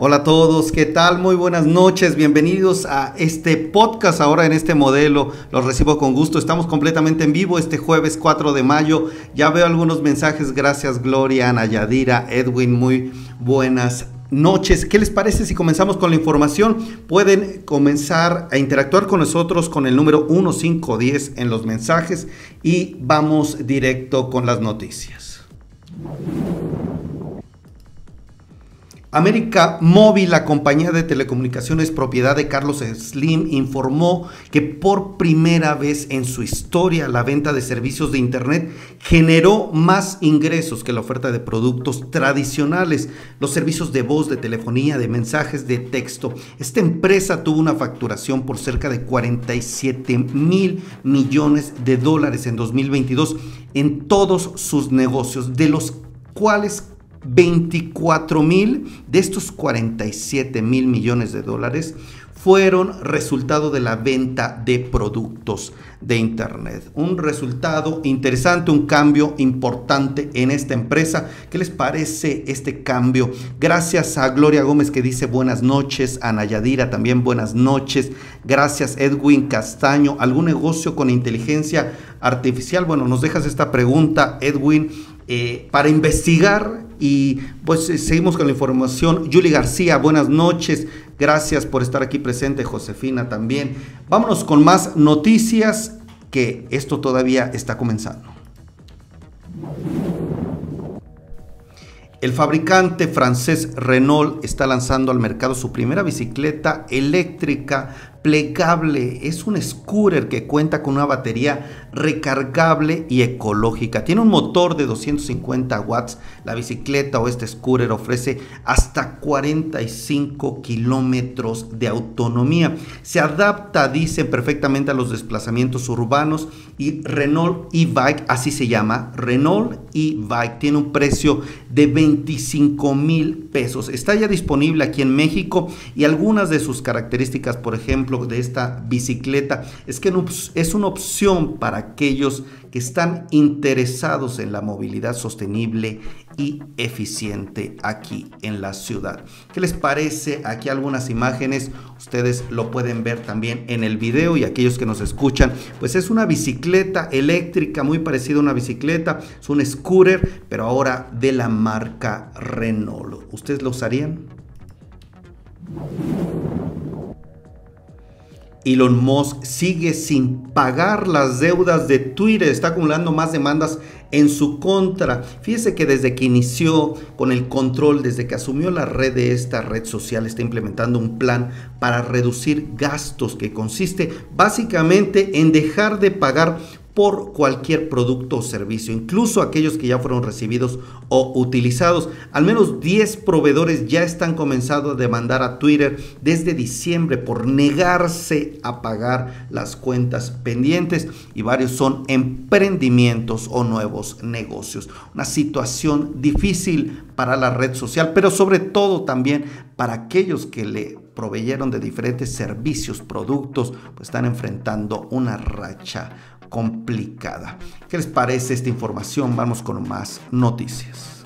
Hola a todos, ¿qué tal? Muy buenas noches, bienvenidos a este podcast ahora en este modelo. Los recibo con gusto, estamos completamente en vivo este jueves 4 de mayo. Ya veo algunos mensajes, gracias Gloria, Ana Yadira, Edwin, muy buenas noches. ¿Qué les parece si comenzamos con la información? Pueden comenzar a interactuar con nosotros con el número 1510 en los mensajes y vamos directo con las noticias. América Móvil, la compañía de telecomunicaciones propiedad de Carlos Slim, informó que por primera vez en su historia la venta de servicios de Internet generó más ingresos que la oferta de productos tradicionales, los servicios de voz, de telefonía, de mensajes, de texto. Esta empresa tuvo una facturación por cerca de 47 mil millones de dólares en 2022 en todos sus negocios, de los cuales 24 mil de estos 47 mil millones de dólares fueron resultado de la venta de productos de Internet. Un resultado interesante, un cambio importante en esta empresa. ¿Qué les parece este cambio? Gracias a Gloria Gómez que dice buenas noches, a Nayadira también buenas noches. Gracias Edwin Castaño. ¿Algún negocio con inteligencia artificial? Bueno, nos dejas esta pregunta, Edwin, eh, para investigar y pues eh, seguimos con la información. Julie García, buenas noches. Gracias por estar aquí presente. Josefina también. Vámonos con más noticias que esto todavía está comenzando. El fabricante francés Renault está lanzando al mercado su primera bicicleta eléctrica plegable. Es un scooter que cuenta con una batería recargable y ecológica. Tiene un motor de 250 watts. La bicicleta o este scooter ofrece hasta 45 kilómetros de autonomía. Se adapta, dice, perfectamente a los desplazamientos urbanos y Renault e-Bike, así se llama, Renault e-Bike, tiene un precio de 25 mil pesos. Está ya disponible aquí en México y algunas de sus características, por ejemplo, de esta bicicleta es que es una opción para aquellos que están interesados en la movilidad sostenible y eficiente aquí en la ciudad. ¿Qué les parece? Aquí algunas imágenes, ustedes lo pueden ver también en el video y aquellos que nos escuchan, pues es una bicicleta eléctrica muy parecida a una bicicleta, es un scooter, pero ahora de la marca Renault. ¿Ustedes lo usarían? Elon Musk sigue sin pagar las deudas de Twitter, está acumulando más demandas en su contra. Fíjese que desde que inició con el control, desde que asumió la red de esta red social, está implementando un plan para reducir gastos que consiste básicamente en dejar de pagar por cualquier producto o servicio, incluso aquellos que ya fueron recibidos o utilizados. Al menos 10 proveedores ya están comenzando a demandar a Twitter desde diciembre por negarse a pagar las cuentas pendientes y varios son emprendimientos o nuevos negocios. Una situación difícil para la red social, pero sobre todo también para aquellos que le proveyeron de diferentes servicios, productos, pues están enfrentando una racha complicada. ¿Qué les parece esta información? Vamos con más noticias.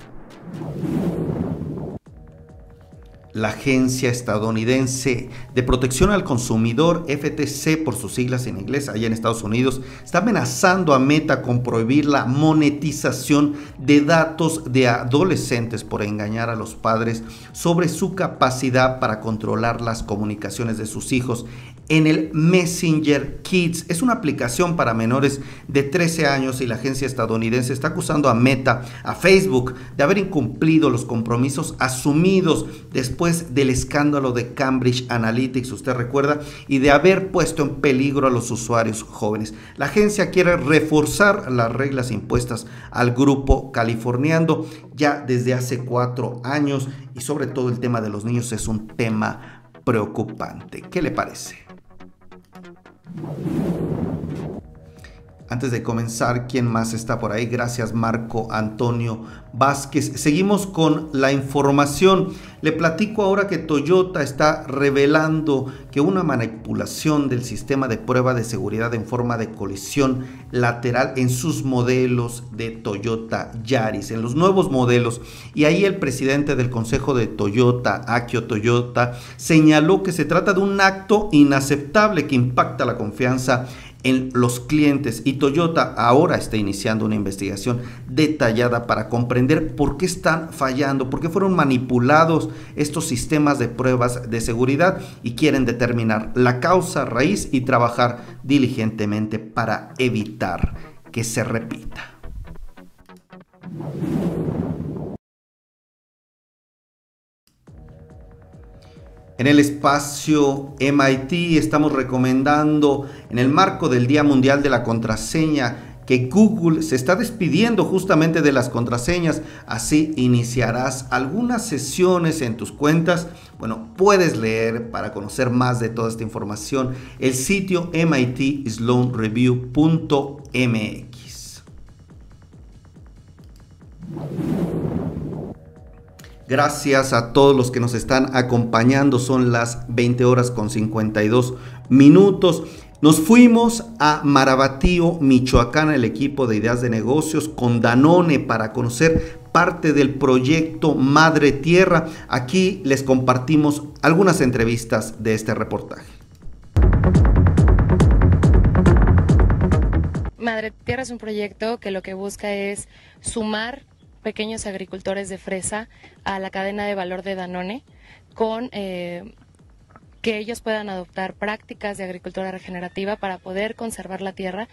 La Agencia Estadounidense de Protección al Consumidor, FTC por sus siglas en inglés, allá en Estados Unidos, está amenazando a Meta con prohibir la monetización de datos de adolescentes por engañar a los padres sobre su capacidad para controlar las comunicaciones de sus hijos en el Messenger Kids. Es una aplicación para menores de 13 años y la agencia estadounidense está acusando a Meta, a Facebook, de haber incumplido los compromisos asumidos después del escándalo de Cambridge Analytics, usted recuerda, y de haber puesto en peligro a los usuarios jóvenes. La agencia quiere reforzar las reglas impuestas al grupo californiano ya desde hace cuatro años y sobre todo el tema de los niños es un tema preocupante. ¿Qué le parece? よかった。Antes de comenzar, ¿quién más está por ahí? Gracias Marco Antonio Vázquez. Seguimos con la información. Le platico ahora que Toyota está revelando que una manipulación del sistema de prueba de seguridad en forma de colisión lateral en sus modelos de Toyota Yaris, en los nuevos modelos. Y ahí el presidente del Consejo de Toyota, Akio Toyota, señaló que se trata de un acto inaceptable que impacta la confianza en los clientes y Toyota ahora está iniciando una investigación detallada para comprender por qué están fallando, por qué fueron manipulados estos sistemas de pruebas de seguridad y quieren determinar la causa raíz y trabajar diligentemente para evitar que se repita. En el espacio MIT estamos recomendando, en el marco del Día Mundial de la Contraseña, que Google se está despidiendo justamente de las contraseñas. Así iniciarás algunas sesiones en tus cuentas. Bueno, puedes leer para conocer más de toda esta información el sitio mitsloanreview.mx. Gracias a todos los que nos están acompañando. Son las 20 horas con 52 minutos. Nos fuimos a Marabatío, Michoacán, el equipo de ideas de negocios con Danone para conocer parte del proyecto Madre Tierra. Aquí les compartimos algunas entrevistas de este reportaje. Madre Tierra es un proyecto que lo que busca es sumar pequeños agricultores de fresa a la cadena de valor de Danone con eh, que ellos puedan adoptar prácticas de agricultura regenerativa para poder conservar la tierra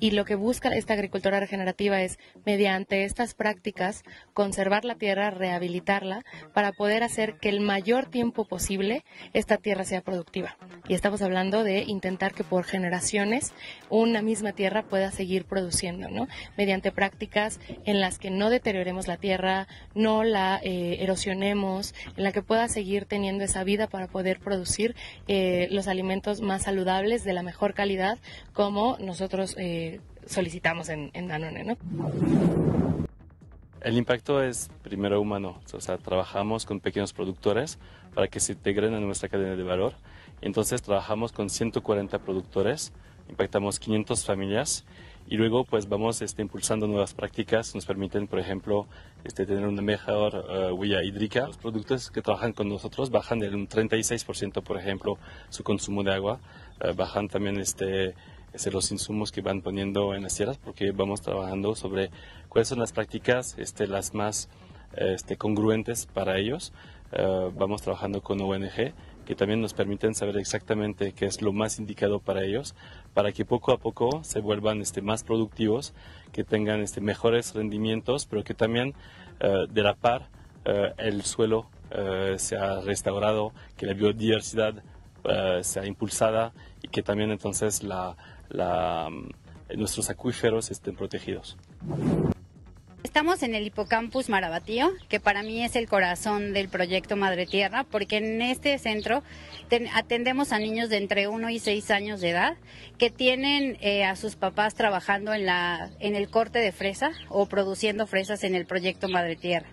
y lo que busca esta agricultura regenerativa es mediante estas prácticas conservar la tierra, rehabilitarla para poder hacer que el mayor tiempo posible esta tierra sea productiva. Y estamos hablando de intentar que por generaciones una misma tierra pueda seguir produciendo, ¿no? Mediante prácticas en las que no deterioremos la tierra, no la eh, erosionemos, en la que pueda seguir teniendo esa vida para poder producir eh, los alimentos más saludables, de la mejor calidad, como nosotros eh, solicitamos en, Danone. ¿no? El impacto es primero humano, o sea, trabajamos con pequeños productores para que se integren en nuestra cadena de valor. Entonces trabajamos con 140 productores, impactamos 500 familias y luego pues vamos este, impulsando nuevas prácticas, nos permiten por ejemplo este, tener una mejor uh, huella hídrica. Los productos que trabajan con nosotros bajan del un 36% por ejemplo su consumo de agua, uh, bajan también este, este, los insumos que van poniendo en las tierras porque vamos trabajando sobre cuáles son las prácticas este, las más este, congruentes para ellos. Uh, vamos trabajando con ONG que también nos permiten saber exactamente qué es lo más indicado para ellos, para que poco a poco se vuelvan este, más productivos, que tengan este, mejores rendimientos, pero que también eh, de la par eh, el suelo eh, sea restaurado, que la biodiversidad sea impulsada y que también entonces la, mm, nuestros acuíferos estén protegidos. Estamos en el Hipocampus Marabatío, que para mí es el corazón del proyecto Madre Tierra, porque en este centro atendemos a niños de entre 1 y 6 años de edad que tienen eh, a sus papás trabajando en, la, en el corte de fresa o produciendo fresas en el proyecto Madre Tierra.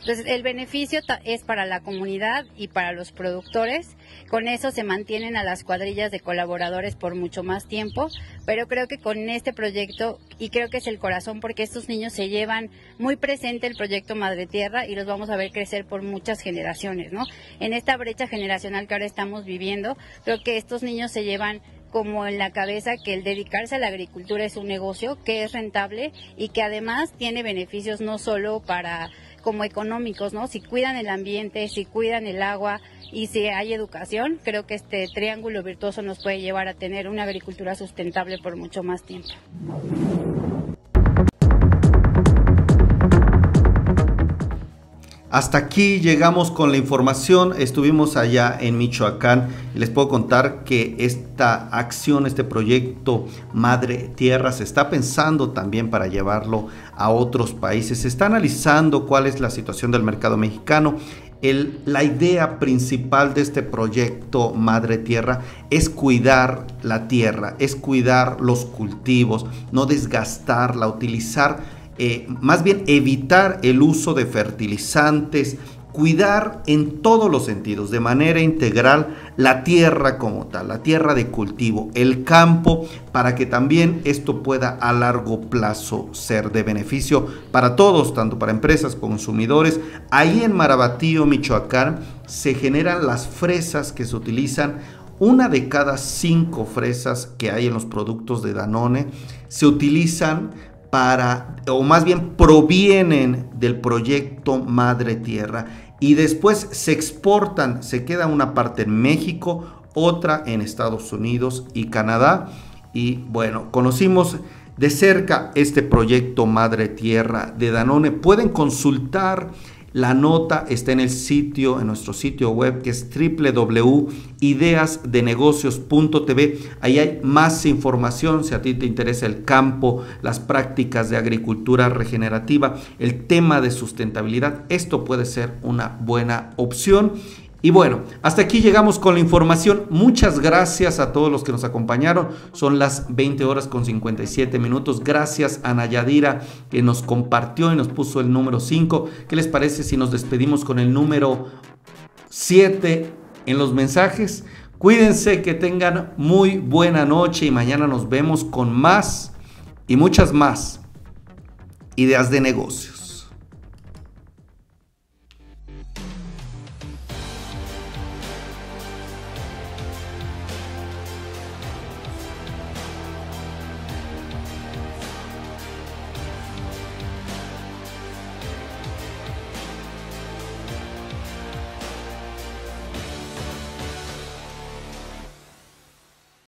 Entonces, el beneficio es para la comunidad y para los productores. Con eso se mantienen a las cuadrillas de colaboradores por mucho más tiempo, pero creo que con este proyecto, y creo que es el corazón porque estos niños se llevan muy presente el proyecto Madre Tierra y los vamos a ver crecer por muchas generaciones, ¿no? En esta brecha generacional que ahora estamos viviendo, creo que estos niños se llevan como en la cabeza que el dedicarse a la agricultura es un negocio que es rentable y que además tiene beneficios no solo para como económicos, ¿no? Si cuidan el ambiente, si cuidan el agua y si hay educación, creo que este triángulo virtuoso nos puede llevar a tener una agricultura sustentable por mucho más tiempo. Hasta aquí llegamos con la información. Estuvimos allá en Michoacán y les puedo contar que esta acción, este proyecto Madre Tierra se está pensando también para llevarlo a otros países. Se está analizando cuál es la situación del mercado mexicano la idea principal de este proyecto Madre Tierra es cuidar la tierra, es cuidar los cultivos, no desgastarla, utilizar, eh, más bien evitar el uso de fertilizantes, cuidar en todos los sentidos, de manera integral, la tierra como tal, la tierra de cultivo, el campo, para que también esto pueda a largo plazo ser de beneficio para todos, tanto para empresas, consumidores. Ahí en Marabatío, Michoacán, se generan las fresas que se utilizan una de cada cinco fresas que hay en los productos de Danone se utilizan para, o más bien provienen del proyecto Madre Tierra y después se exportan, se queda una parte en México, otra en Estados Unidos y Canadá. Y bueno, conocimos de cerca este proyecto Madre Tierra de Danone. Pueden consultar la nota está en el sitio, en nuestro sitio web que es www.ideasdenegocios.tv. Ahí hay más información si a ti te interesa el campo, las prácticas de agricultura regenerativa, el tema de sustentabilidad. Esto puede ser una buena opción. Y bueno, hasta aquí llegamos con la información. Muchas gracias a todos los que nos acompañaron. Son las 20 horas con 57 minutos. Gracias a Nayadira que nos compartió y nos puso el número 5. ¿Qué les parece si nos despedimos con el número 7 en los mensajes? Cuídense, que tengan muy buena noche y mañana nos vemos con más y muchas más ideas de negocios.